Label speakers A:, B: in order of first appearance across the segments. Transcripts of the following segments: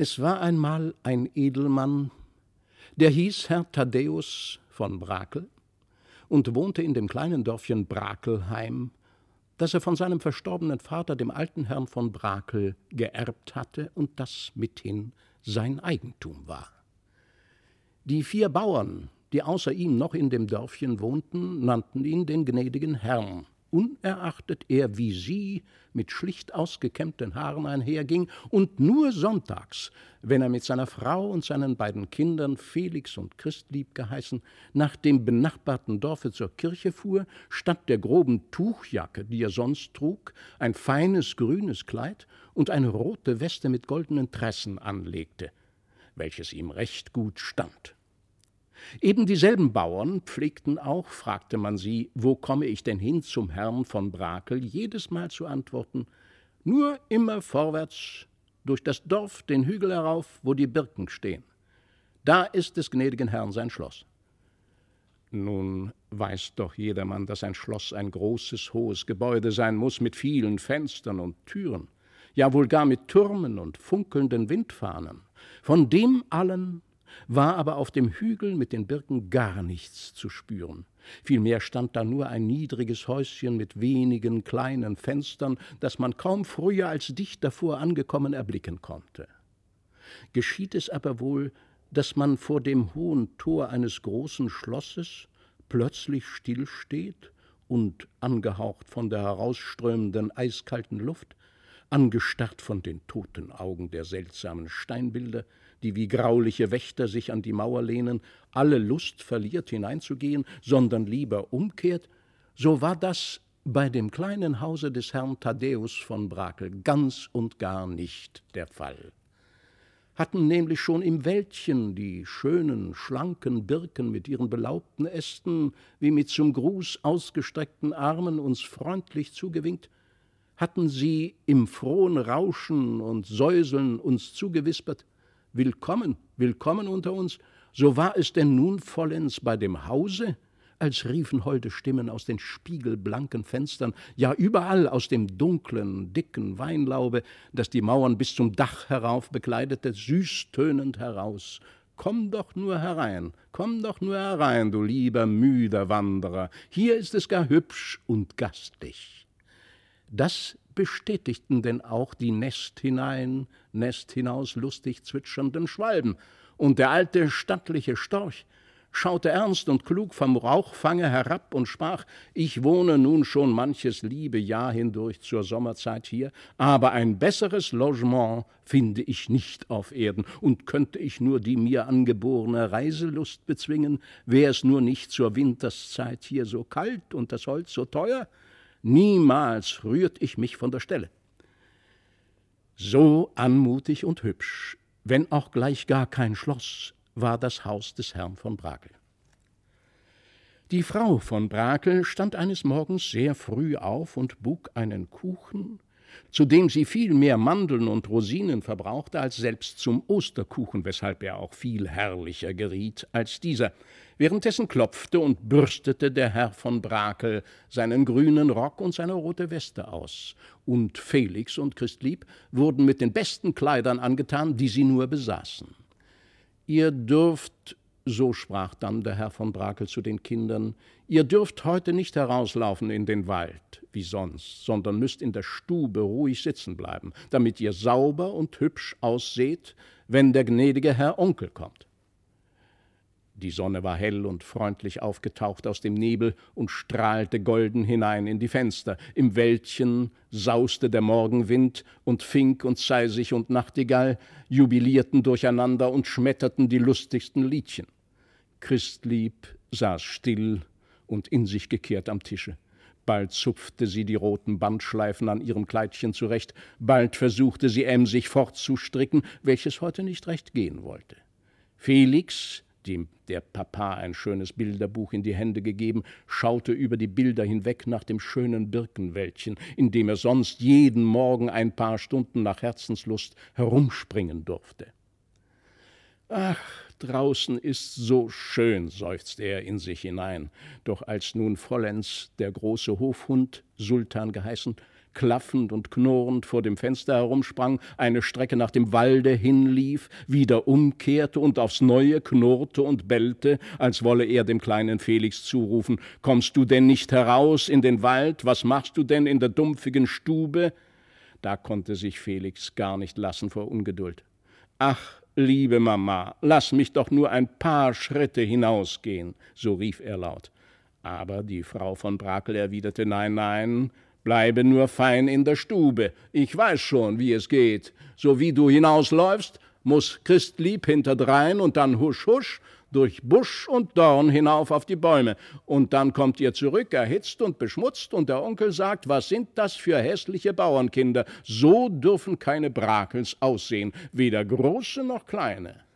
A: Es war einmal ein Edelmann, der hieß Herr Thaddäus von Brakel und wohnte in dem kleinen Dörfchen Brakelheim, das er von seinem verstorbenen Vater, dem alten Herrn von Brakel, geerbt hatte und das mithin sein Eigentum war. Die vier Bauern, die außer ihm noch in dem Dörfchen wohnten, nannten ihn den gnädigen Herrn, unerachtet er wie sie mit schlicht ausgekämmten Haaren einherging und nur sonntags, wenn er mit seiner Frau und seinen beiden Kindern Felix und Christlieb geheißen, nach dem benachbarten Dorfe zur Kirche fuhr, statt der groben Tuchjacke, die er sonst trug, ein feines grünes Kleid und eine rote Weste mit goldenen Tressen anlegte, welches ihm recht gut stand. Eben dieselben Bauern pflegten auch, fragte man sie, wo komme ich denn hin zum Herrn von Brakel, jedes Mal zu antworten, nur immer vorwärts, durch das Dorf den Hügel herauf, wo die Birken stehen. Da ist des gnädigen Herrn sein Schloss. Nun weiß doch jedermann, dass ein Schloss ein großes, hohes Gebäude sein muss mit vielen Fenstern und Türen, ja wohl gar mit Türmen und funkelnden Windfahnen. Von dem allen war aber auf dem Hügel mit den Birken gar nichts zu spüren. Vielmehr stand da nur ein niedriges Häuschen mit wenigen kleinen Fenstern, das man kaum früher als dicht davor angekommen erblicken konnte. Geschieht es aber wohl, dass man vor dem hohen Tor eines großen Schlosses plötzlich stillsteht und, angehaucht von der herausströmenden eiskalten Luft, angestarrt von den toten Augen der seltsamen Steinbilder, die wie grauliche Wächter sich an die Mauer lehnen, alle Lust verliert hineinzugehen, sondern lieber umkehrt, so war das bei dem kleinen Hause des Herrn Thaddäus von Brakel ganz und gar nicht der Fall. Hatten nämlich schon im Wäldchen die schönen, schlanken Birken mit ihren belaubten Ästen wie mit zum Gruß ausgestreckten Armen uns freundlich zugewinkt, hatten sie im frohen Rauschen und Säuseln uns zugewispert, Willkommen, willkommen unter uns, so war es denn nun vollends bei dem Hause, als riefen holde Stimmen aus den spiegelblanken Fenstern, ja überall aus dem dunklen, dicken Weinlaube, das die Mauern bis zum Dach herauf bekleidete, süßtönend heraus. Komm doch nur herein, komm doch nur herein, du lieber, müder Wanderer, hier ist es gar hübsch und gastlich. Das bestätigten denn auch die Nest hinein, Nest hinaus lustig zwitschernden Schwalben, und der alte stattliche Storch schaute ernst und klug vom Rauchfange herab und sprach Ich wohne nun schon manches liebe Jahr hindurch zur Sommerzeit hier, aber ein besseres Logement finde ich nicht auf Erden, und könnte ich nur die mir angeborene Reiselust bezwingen, wär es nur nicht zur Winterszeit hier so kalt und das Holz so teuer, Niemals rührt ich mich von der Stelle. So anmutig und hübsch, wenn auch gleich gar kein Schloss, war das Haus des Herrn von Brakel. Die Frau von Brakel stand eines Morgens sehr früh auf und buk einen Kuchen, zu dem sie viel mehr Mandeln und Rosinen verbrauchte als selbst zum Osterkuchen, weshalb er auch viel herrlicher geriet als dieser. Währenddessen klopfte und bürstete der Herr von Brakel seinen grünen Rock und seine rote Weste aus, und Felix und Christlieb wurden mit den besten Kleidern angetan, die sie nur besaßen. Ihr dürft, so sprach dann der Herr von Brakel zu den Kindern, ihr dürft heute nicht herauslaufen in den Wald, wie sonst, sondern müsst in der Stube ruhig sitzen bleiben, damit ihr sauber und hübsch ausseht, wenn der gnädige Herr Onkel kommt. Die Sonne war hell und freundlich aufgetaucht aus dem Nebel und strahlte golden hinein in die Fenster. Im Wäldchen sauste der Morgenwind, und Fink und Zeisig und Nachtigall jubilierten durcheinander und schmetterten die lustigsten Liedchen. Christlieb saß still und in sich gekehrt am Tische. Bald zupfte sie die roten Bandschleifen an ihrem Kleidchen zurecht, bald versuchte sie emsig fortzustricken, welches heute nicht recht gehen wollte. Felix dem der Papa ein schönes Bilderbuch in die Hände gegeben, schaute über die Bilder hinweg nach dem schönen Birkenwäldchen, in dem er sonst jeden Morgen ein paar Stunden nach Herzenslust herumspringen durfte. Ach, draußen ist so schön, seufzte er in sich hinein, doch als nun vollends der große Hofhund, Sultan geheißen, klaffend und knurrend vor dem Fenster herumsprang, eine Strecke nach dem Walde hinlief, wieder umkehrte und aufs Neue knurrte und bellte, als wolle er dem kleinen Felix zurufen Kommst du denn nicht heraus in den Wald? Was machst du denn in der dumpfigen Stube? Da konnte sich Felix gar nicht lassen vor Ungeduld. Ach, liebe Mama, lass mich doch nur ein paar Schritte hinausgehen, so rief er laut. Aber die Frau von Brakel erwiderte Nein, nein, bleibe nur fein in der Stube. Ich weiß schon, wie es geht. So wie du hinausläufst, muss Christlieb hinterdrein und dann husch husch durch Busch und Dorn hinauf auf die Bäume. Und dann kommt ihr zurück, erhitzt und beschmutzt, und der Onkel sagt, was sind das für hässliche Bauernkinder? So dürfen keine Brakels aussehen, weder große noch kleine.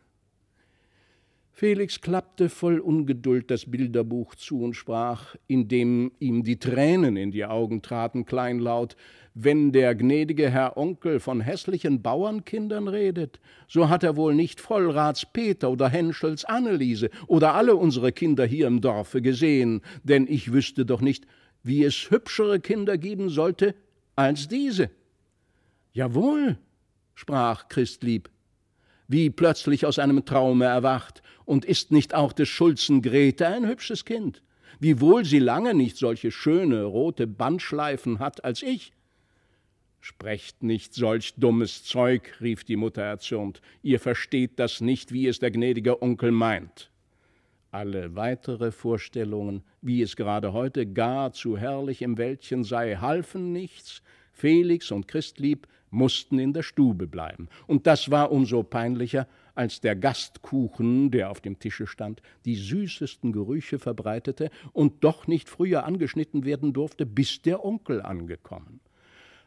A: Felix klappte voll Ungeduld das Bilderbuch zu und sprach, indem ihm die Tränen in die Augen traten, kleinlaut Wenn der gnädige Herr Onkel von hässlichen Bauernkindern redet, so hat er wohl nicht Vollrats Peter oder Henschels Anneliese oder alle unsere Kinder hier im Dorfe gesehen, denn ich wüsste doch nicht, wie es hübschere Kinder geben sollte als diese. Jawohl, sprach Christlieb, wie plötzlich aus einem Traume erwacht, und ist nicht auch des Schulzen Grete ein hübsches Kind? Wiewohl sie lange nicht solche schöne rote Bandschleifen hat als ich. Sprecht nicht solch dummes Zeug, rief die Mutter erzürnt. Ihr versteht das nicht, wie es der gnädige Onkel meint. Alle weitere Vorstellungen, wie es gerade heute gar zu herrlich im Wäldchen sei, halfen nichts. Felix und Christlieb mussten in der Stube bleiben. Und das war umso peinlicher, als der Gastkuchen, der auf dem Tische stand, die süßesten Gerüche verbreitete und doch nicht früher angeschnitten werden durfte, bis der Onkel angekommen.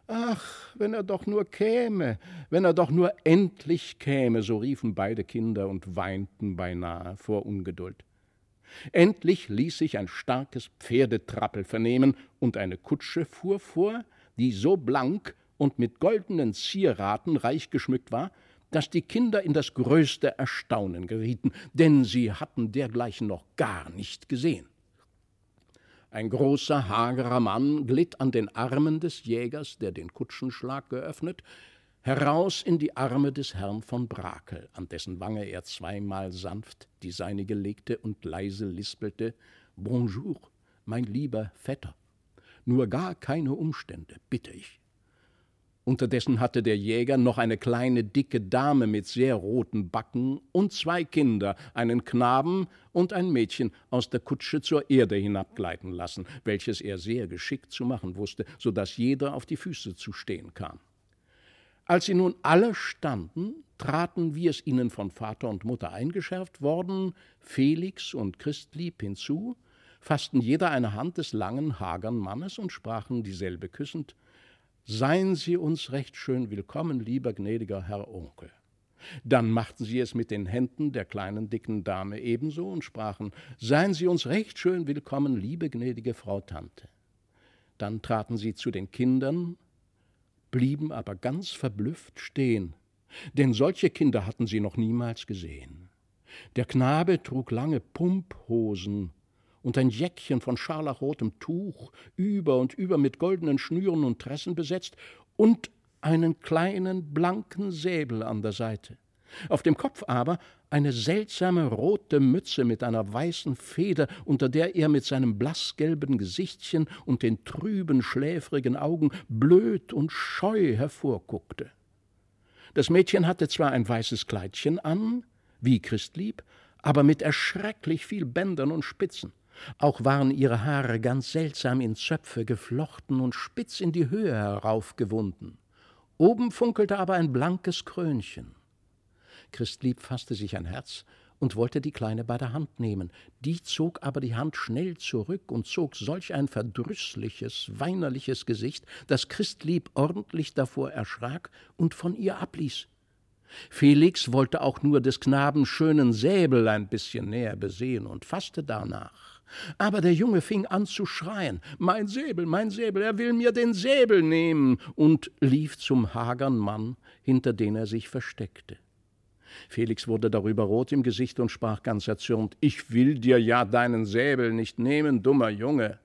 A: Ach, wenn er doch nur käme, wenn er doch nur endlich käme, so riefen beide Kinder und weinten beinahe vor Ungeduld. Endlich ließ sich ein starkes Pferdetrappel vernehmen, und eine Kutsche fuhr vor, die so blank und mit goldenen Zieraten reich geschmückt war, dass die Kinder in das größte Erstaunen gerieten, denn sie hatten dergleichen noch gar nicht gesehen. Ein großer, hagerer Mann glitt an den Armen des Jägers, der den Kutschenschlag geöffnet, heraus in die Arme des Herrn von Brakel, an dessen Wange er zweimal sanft die seinige legte und leise lispelte Bonjour, mein lieber Vetter. Nur gar keine Umstände, bitte ich. Unterdessen hatte der Jäger noch eine kleine, dicke Dame mit sehr roten Backen und zwei Kinder, einen Knaben und ein Mädchen, aus der Kutsche zur Erde hinabgleiten lassen, welches er sehr geschickt zu machen wusste, so dass jeder auf die Füße zu stehen kam. Als sie nun alle standen, traten, wie es ihnen von Vater und Mutter eingeschärft worden, Felix und Christlieb hinzu, fassten jeder eine Hand des langen, hagern Mannes und sprachen dieselbe küssend Seien Sie uns recht schön willkommen, lieber gnädiger Herr Onkel. Dann machten sie es mit den Händen der kleinen dicken Dame ebenso und sprachen Seien Sie uns recht schön willkommen, liebe gnädige Frau Tante. Dann traten sie zu den Kindern, blieben aber ganz verblüfft stehen, denn solche Kinder hatten sie noch niemals gesehen. Der Knabe trug lange Pumphosen und ein Jäckchen von scharlachrotem Tuch, über und über mit goldenen Schnüren und Tressen besetzt, und einen kleinen blanken Säbel an der Seite. Auf dem Kopf aber eine seltsame rote Mütze mit einer weißen Feder, unter der er mit seinem blassgelben Gesichtchen und den trüben, schläfrigen Augen blöd und scheu hervorguckte. Das Mädchen hatte zwar ein weißes Kleidchen an, wie Christlieb, aber mit erschrecklich viel Bändern und Spitzen. Auch waren ihre Haare ganz seltsam in Zöpfe geflochten und spitz in die Höhe heraufgewunden. Oben funkelte aber ein blankes Krönchen. Christlieb fasste sich ein Herz und wollte die Kleine bei der Hand nehmen. Die zog aber die Hand schnell zurück und zog solch ein verdrüßliches, weinerliches Gesicht, dass Christlieb ordentlich davor erschrak und von ihr abließ. Felix wollte auch nur des Knaben schönen Säbel ein bisschen näher besehen und fasste danach. Aber der Junge fing an zu schreien Mein Säbel, mein Säbel, er will mir den Säbel nehmen, und lief zum hagern Mann, hinter den er sich versteckte. Felix wurde darüber rot im Gesicht und sprach ganz erzürnt Ich will dir ja deinen Säbel nicht nehmen, dummer Junge.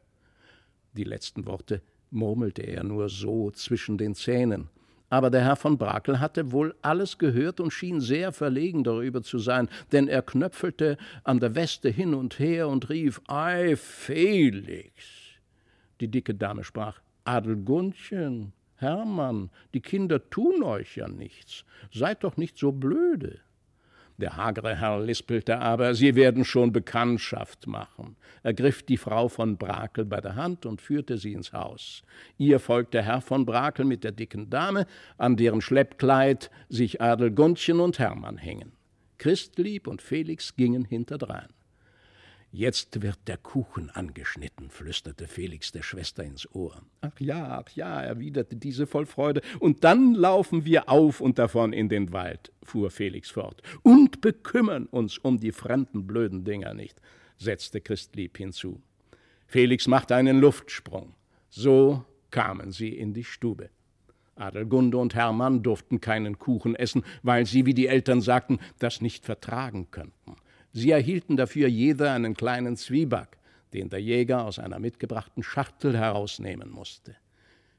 A: Die letzten Worte murmelte er nur so zwischen den Zähnen. Aber der Herr von Brakel hatte wohl alles gehört und schien sehr verlegen darüber zu sein, denn er knöpfelte an der Weste hin und her und rief: Ei, Felix! Die dicke Dame sprach: Adelgundchen, Hermann, die Kinder tun euch ja nichts. Seid doch nicht so blöde. Der hagere Herr lispelte aber, sie werden schon Bekanntschaft machen, Er griff die Frau von Brakel bei der Hand und führte sie ins Haus. Ihr folgte Herr von Brakel mit der dicken Dame, an deren Schleppkleid sich Adelgundchen und Hermann hingen. Christlieb und Felix gingen hinterdrein. Jetzt wird der Kuchen angeschnitten, flüsterte Felix der Schwester ins Ohr. Ach ja, ach ja, erwiderte diese voll Freude. Und dann laufen wir auf und davon in den Wald, fuhr Felix fort, und bekümmern uns um die fremden blöden Dinger nicht, setzte Christlieb hinzu. Felix machte einen Luftsprung. So kamen sie in die Stube. Adelgunde und Hermann durften keinen Kuchen essen, weil sie, wie die Eltern sagten, das nicht vertragen könnten. Sie erhielten dafür jeder einen kleinen Zwieback, den der Jäger aus einer mitgebrachten Schachtel herausnehmen musste.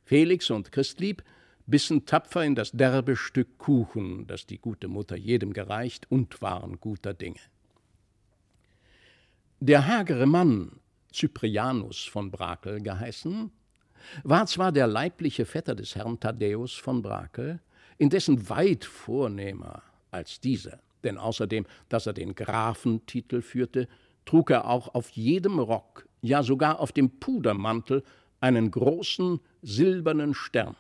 A: Felix und Christlieb bissen tapfer in das derbe Stück Kuchen, das die gute Mutter jedem gereicht, und waren guter Dinge. Der hagere Mann, Cyprianus von Brakel geheißen, war zwar der leibliche Vetter des Herrn Thaddäus von Brakel, indessen weit vornehmer als dieser denn außerdem, dass er den Grafentitel führte, trug er auch auf jedem Rock, ja sogar auf dem Pudermantel, einen großen silbernen Stern.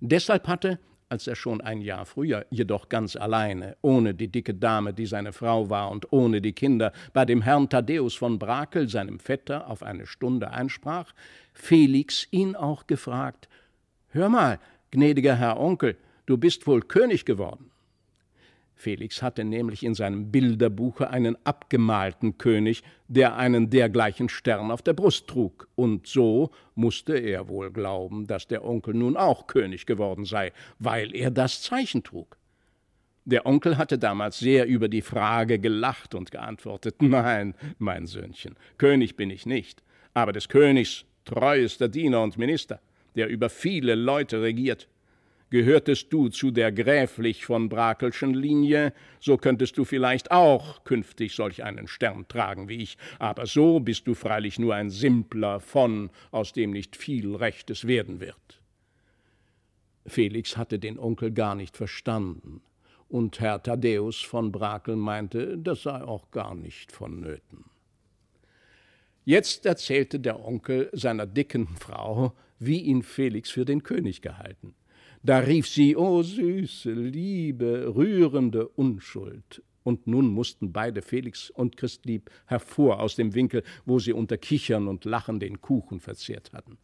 A: Deshalb hatte, als er schon ein Jahr früher, jedoch ganz alleine, ohne die dicke Dame, die seine Frau war, und ohne die Kinder, bei dem Herrn Thaddäus von Brakel, seinem Vetter, auf eine Stunde einsprach, Felix ihn auch gefragt: Hör mal, gnädiger Herr Onkel, du bist wohl König geworden. Felix hatte nämlich in seinem Bilderbuche einen abgemalten König, der einen dergleichen Stern auf der Brust trug, und so musste er wohl glauben, dass der Onkel nun auch König geworden sei, weil er das Zeichen trug. Der Onkel hatte damals sehr über die Frage gelacht und geantwortet Nein, mein Söhnchen, König bin ich nicht, aber des Königs treuester Diener und Minister, der über viele Leute regiert. Gehörtest du zu der gräflich von Brakelschen Linie, so könntest du vielleicht auch künftig solch einen Stern tragen wie ich, aber so bist du freilich nur ein simpler von, aus dem nicht viel Rechtes werden wird. Felix hatte den Onkel gar nicht verstanden, und Herr Thaddäus von Brakel meinte, das sei auch gar nicht vonnöten. Jetzt erzählte der Onkel seiner dicken Frau, wie ihn Felix für den König gehalten. Da rief sie, o oh, süße, liebe, rührende Unschuld. Und nun mussten beide, Felix und Christlieb, hervor aus dem Winkel, wo sie unter Kichern und Lachen den Kuchen verzehrt hatten.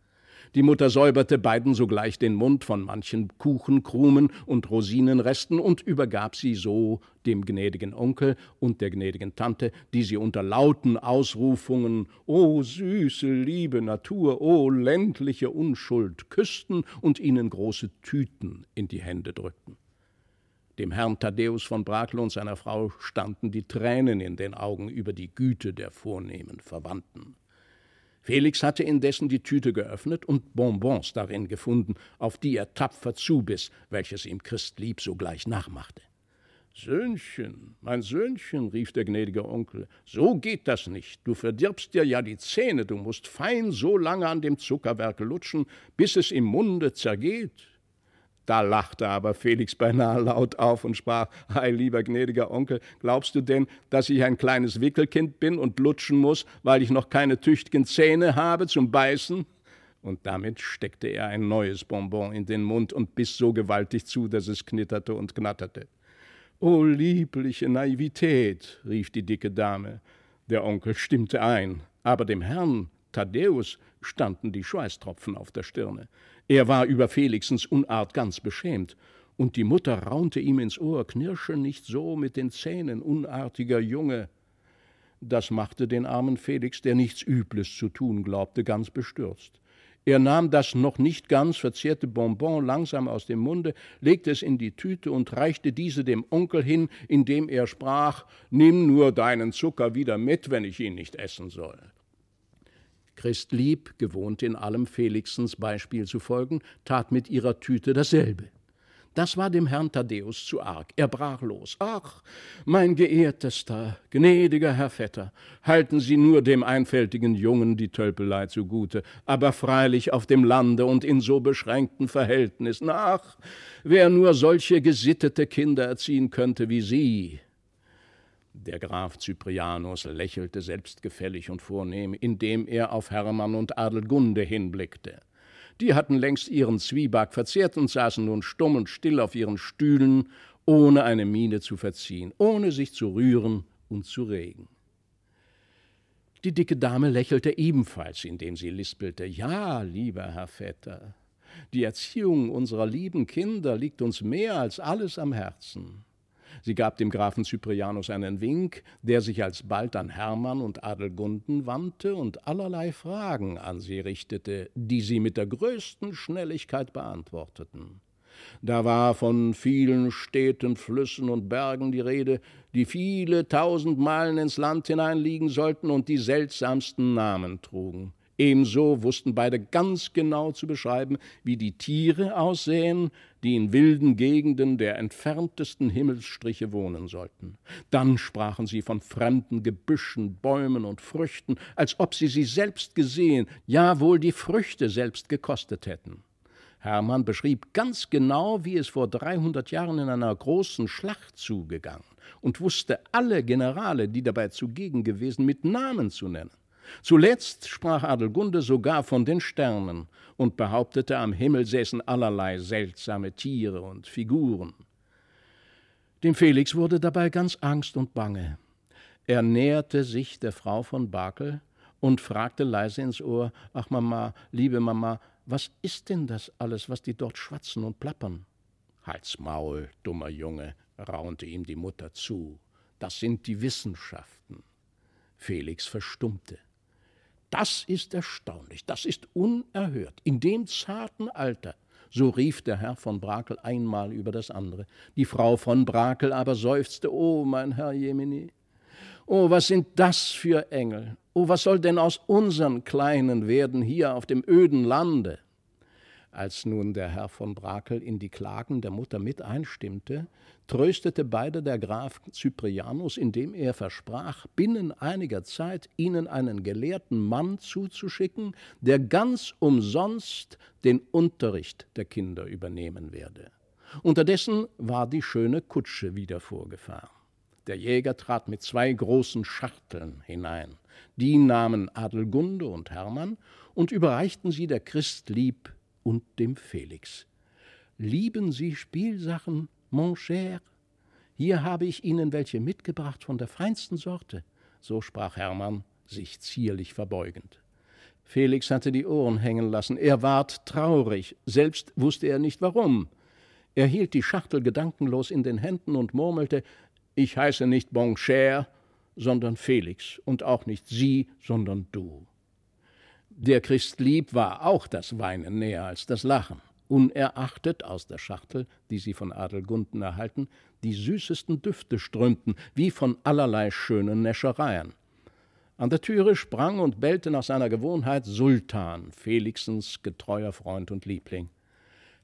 A: Die Mutter säuberte beiden sogleich den Mund von manchen Kuchenkrumen und Rosinenresten und übergab sie so dem gnädigen Onkel und der gnädigen Tante, die sie unter lauten Ausrufungen O süße, liebe Natur, o ländliche Unschuld küssten und ihnen große Tüten in die Hände drückten. Dem Herrn Thaddäus von Brakel und seiner Frau standen die Tränen in den Augen über die Güte der vornehmen Verwandten. Felix hatte indessen die Tüte geöffnet und Bonbons darin gefunden, auf die er tapfer zubiss, welches ihm Christlieb sogleich nachmachte. Söhnchen, mein Söhnchen, rief der gnädige Onkel, so geht das nicht. Du verdirbst dir ja die Zähne, du musst fein so lange an dem Zuckerwerk lutschen, bis es im Munde zergeht. Da lachte aber Felix beinahe laut auf und sprach: Ei, lieber gnädiger Onkel, glaubst du denn, dass ich ein kleines Wickelkind bin und lutschen muss, weil ich noch keine tüchtigen Zähne habe zum Beißen? Und damit steckte er ein neues Bonbon in den Mund und biss so gewaltig zu, dass es knitterte und knatterte. O liebliche Naivität, rief die dicke Dame. Der Onkel stimmte ein, aber dem Herrn Thaddäus standen die Schweißtropfen auf der Stirne. Er war über Felixens Unart ganz beschämt, und die Mutter raunte ihm ins Ohr, knirsche nicht so mit den Zähnen, unartiger Junge. Das machte den armen Felix, der nichts Übles zu tun glaubte, ganz bestürzt. Er nahm das noch nicht ganz verzehrte Bonbon langsam aus dem Munde, legte es in die Tüte und reichte diese dem Onkel hin, indem er sprach Nimm nur deinen Zucker wieder mit, wenn ich ihn nicht essen soll. Christlieb, gewohnt in allem Felixens Beispiel zu folgen, tat mit ihrer Tüte dasselbe. Das war dem Herrn Thaddäus zu arg. Er brach los. Ach, mein geehrtester, gnädiger Herr Vetter, halten Sie nur dem einfältigen Jungen die Tölpelei zugute, aber freilich auf dem Lande und in so beschränkten Verhältnissen. Ach, wer nur solche gesittete Kinder erziehen könnte wie Sie. Der Graf Cyprianus lächelte selbstgefällig und vornehm, indem er auf Hermann und Adelgunde hinblickte. Die hatten längst ihren Zwieback verzehrt und saßen nun stumm und still auf ihren Stühlen, ohne eine Miene zu verziehen, ohne sich zu rühren und zu regen. Die dicke Dame lächelte ebenfalls, indem sie lispelte Ja, lieber Herr Vetter, die Erziehung unserer lieben Kinder liegt uns mehr als alles am Herzen. Sie gab dem Grafen Cyprianus einen Wink, der sich alsbald an Hermann und Adelgunden wandte und allerlei Fragen an sie richtete, die sie mit der größten Schnelligkeit beantworteten. Da war von vielen Städten, Flüssen und Bergen die Rede, die viele tausend Meilen ins Land hineinliegen sollten und die seltsamsten Namen trugen. Ebenso wussten beide ganz genau zu beschreiben, wie die Tiere aussehen, die in wilden Gegenden der entferntesten Himmelsstriche wohnen sollten. Dann sprachen sie von fremden Gebüschen, Bäumen und Früchten, als ob sie sie selbst gesehen, ja wohl die Früchte selbst gekostet hätten. Hermann beschrieb ganz genau, wie es vor dreihundert Jahren in einer großen Schlacht zugegangen und wusste alle Generale, die dabei zugegen gewesen, mit Namen zu nennen. Zuletzt sprach Adelgunde sogar von den Sternen und behauptete, am Himmel säßen allerlei seltsame Tiere und Figuren. Dem Felix wurde dabei ganz Angst und Bange. Er näherte sich der Frau von Bakel und fragte leise ins Ohr: Ach, Mama, liebe Mama, was ist denn das alles, was die dort schwatzen und plappern? Halt's Maul, dummer Junge, raunte ihm die Mutter zu. Das sind die Wissenschaften. Felix verstummte. Das ist erstaunlich, das ist unerhört. In dem zarten Alter, so rief der Herr von Brakel einmal über das andere. Die Frau von Brakel aber seufzte, oh mein Herr Jemini, oh, was sind das für Engel? Oh, was soll denn aus unseren Kleinen werden hier auf dem öden Lande? Als nun der Herr von Brakel in die Klagen der Mutter mit einstimmte, tröstete beide der Graf Cyprianus, indem er versprach, binnen einiger Zeit ihnen einen gelehrten Mann zuzuschicken, der ganz umsonst den Unterricht der Kinder übernehmen werde. Unterdessen war die schöne Kutsche wieder vorgefahren. Der Jäger trat mit zwei großen Schachteln hinein. Die nahmen Adelgunde und Hermann und überreichten sie der Christlieb und dem Felix. Lieben Sie Spielsachen, mon cher? Hier habe ich Ihnen welche mitgebracht von der feinsten Sorte, so sprach Hermann, sich zierlich verbeugend. Felix hatte die Ohren hängen lassen, er ward traurig, selbst wusste er nicht warum. Er hielt die Schachtel gedankenlos in den Händen und murmelte Ich heiße nicht Bon cher, sondern Felix, und auch nicht Sie, sondern du. Der Christlieb war auch das Weinen näher als das Lachen, unerachtet aus der Schachtel, die sie von Adelgunden erhalten, die süßesten Düfte strömten, wie von allerlei schönen Näschereien. An der Türe sprang und bellte nach seiner Gewohnheit Sultan, Felixens getreuer Freund und Liebling.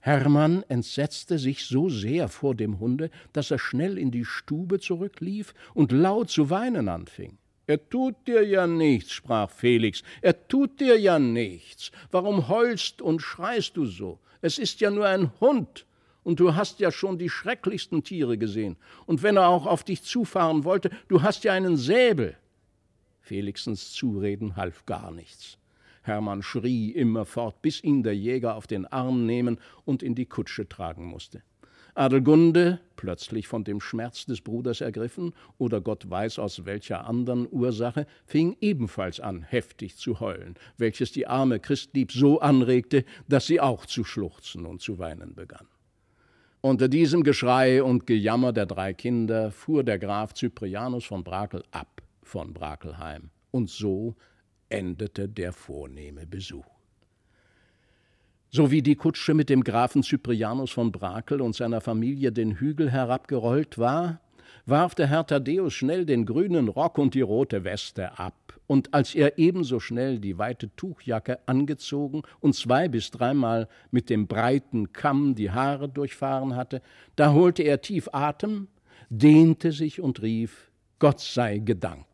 A: Hermann entsetzte sich so sehr vor dem Hunde, dass er schnell in die Stube zurücklief und laut zu weinen anfing. Er tut dir ja nichts, sprach Felix, er tut dir ja nichts. Warum heulst und schreist du so? Es ist ja nur ein Hund, und du hast ja schon die schrecklichsten Tiere gesehen. Und wenn er auch auf dich zufahren wollte, du hast ja einen Säbel. Felixens Zureden half gar nichts. Hermann schrie immerfort, bis ihn der Jäger auf den Arm nehmen und in die Kutsche tragen musste. Adelgunde, plötzlich von dem Schmerz des Bruders ergriffen oder Gott weiß aus welcher anderen Ursache, fing ebenfalls an, heftig zu heulen, welches die arme Christlieb so anregte, dass sie auch zu schluchzen und zu weinen begann. Unter diesem Geschrei und Gejammer der drei Kinder fuhr der Graf Cyprianus von Brakel ab von Brakelheim, und so endete der vornehme Besuch. So wie die Kutsche mit dem Grafen Cyprianus von Brakel und seiner Familie den Hügel herabgerollt war, warf der Herr Thaddäus schnell den grünen Rock und die rote Weste ab und als er ebenso schnell die weite Tuchjacke angezogen und zwei bis dreimal mit dem breiten Kamm die Haare durchfahren hatte, da holte er tief Atem, dehnte sich und rief Gott sei gedankt.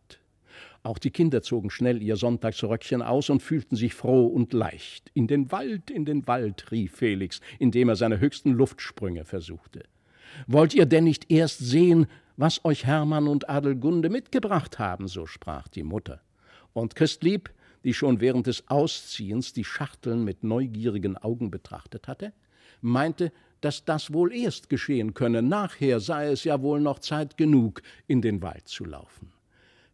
A: Auch die Kinder zogen schnell ihr Sonntagsröckchen aus und fühlten sich froh und leicht. In den Wald, in den Wald, rief Felix, indem er seine höchsten Luftsprünge versuchte. Wollt ihr denn nicht erst sehen, was euch Hermann und Adelgunde mitgebracht haben? so sprach die Mutter. Und Christlieb, die schon während des Ausziehens die Schachteln mit neugierigen Augen betrachtet hatte, meinte, dass das wohl erst geschehen könne, nachher sei es ja wohl noch Zeit genug, in den Wald zu laufen.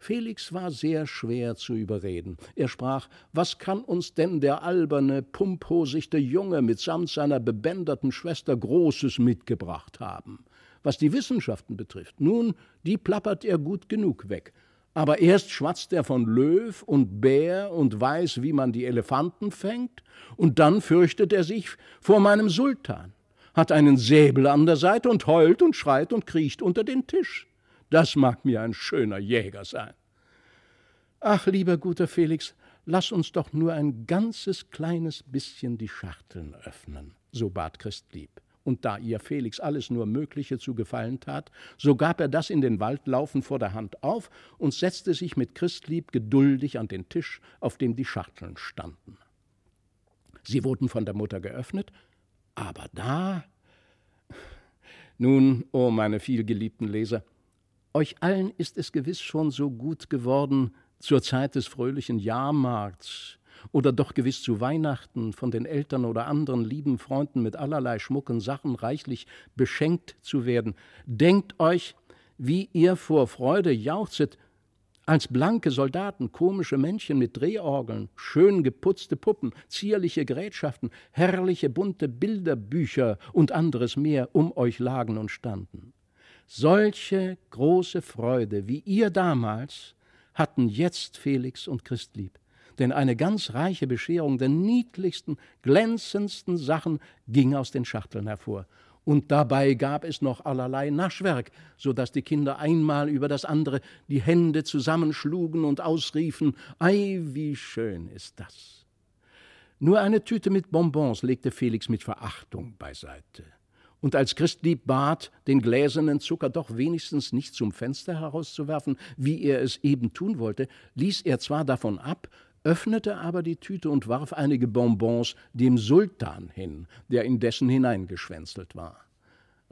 A: Felix war sehr schwer zu überreden. Er sprach, was kann uns denn der alberne, pumphosichte Junge mitsamt seiner bebänderten Schwester Großes mitgebracht haben? Was die Wissenschaften betrifft, nun, die plappert er gut genug weg. Aber erst schwatzt er von Löw und Bär und weiß, wie man die Elefanten fängt, und dann fürchtet er sich vor meinem Sultan, hat einen Säbel an der Seite und heult und schreit und kriecht unter den Tisch. Das mag mir ein schöner Jäger sein. Ach, lieber guter Felix, lass uns doch nur ein ganzes kleines bisschen die Schachteln öffnen, so bat Christlieb. Und da ihr Felix alles nur Mögliche zu gefallen tat, so gab er das in den Wald laufen vor der Hand auf und setzte sich mit Christlieb geduldig an den Tisch, auf dem die Schachteln standen. Sie wurden von der Mutter geöffnet, aber da. Nun, o oh meine vielgeliebten Leser, euch allen ist es gewiss schon so gut geworden zur Zeit des fröhlichen Jahrmarkts oder doch gewiss zu Weihnachten von den Eltern oder anderen lieben Freunden mit allerlei schmucken Sachen reichlich beschenkt zu werden. Denkt euch, wie ihr vor Freude jauchzet, als blanke Soldaten, komische Männchen mit Drehorgeln, schön geputzte Puppen, zierliche Gerätschaften, herrliche bunte Bilderbücher und anderes mehr um euch lagen und standen. Solche große Freude, wie ihr damals, hatten jetzt Felix und Christlieb. Denn eine ganz reiche Bescherung der niedlichsten, glänzendsten Sachen ging aus den Schachteln hervor. Und dabei gab es noch allerlei Naschwerk, so dass die Kinder einmal über das andere die Hände zusammenschlugen und ausriefen: Ei, wie schön ist das! Nur eine Tüte mit Bonbons legte Felix mit Verachtung beiseite und als Christlieb bat, den gläsernen Zucker doch wenigstens nicht zum Fenster herauszuwerfen, wie er es eben tun wollte, ließ er zwar davon ab, öffnete aber die Tüte und warf einige Bonbons dem Sultan hin, der indessen hineingeschwänzelt war.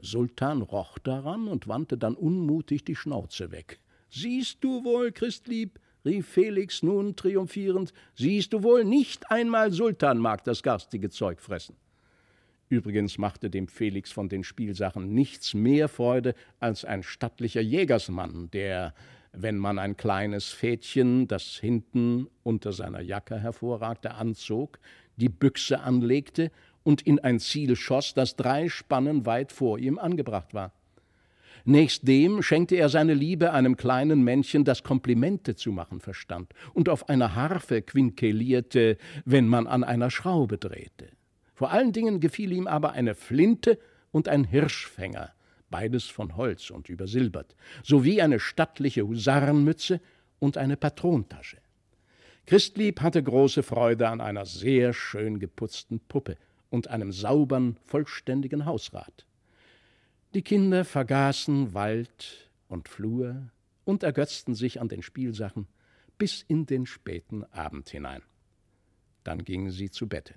A: Sultan roch daran und wandte dann unmutig die Schnauze weg. Siehst du wohl, Christlieb, rief Felix nun triumphierend, siehst du wohl, nicht einmal Sultan mag das garstige Zeug fressen. Übrigens machte dem Felix von den Spielsachen nichts mehr Freude als ein stattlicher Jägersmann, der, wenn man ein kleines Fädchen, das hinten unter seiner Jacke hervorragte, anzog, die Büchse anlegte und in ein Ziel schoss, das drei Spannen weit vor ihm angebracht war. Nächstdem schenkte er seine Liebe einem kleinen Männchen, das Komplimente zu machen verstand und auf einer Harfe quinkelierte, wenn man an einer Schraube drehte. Vor allen Dingen gefiel ihm aber eine Flinte und ein Hirschfänger, beides von Holz und übersilbert, sowie eine stattliche Husarenmütze und eine Patrontasche. Christlieb hatte große Freude an einer sehr schön geputzten Puppe und einem saubern, vollständigen Hausrat. Die Kinder vergaßen Wald und Flur und ergötzten sich an den Spielsachen bis in den späten Abend hinein. Dann gingen sie zu Bette.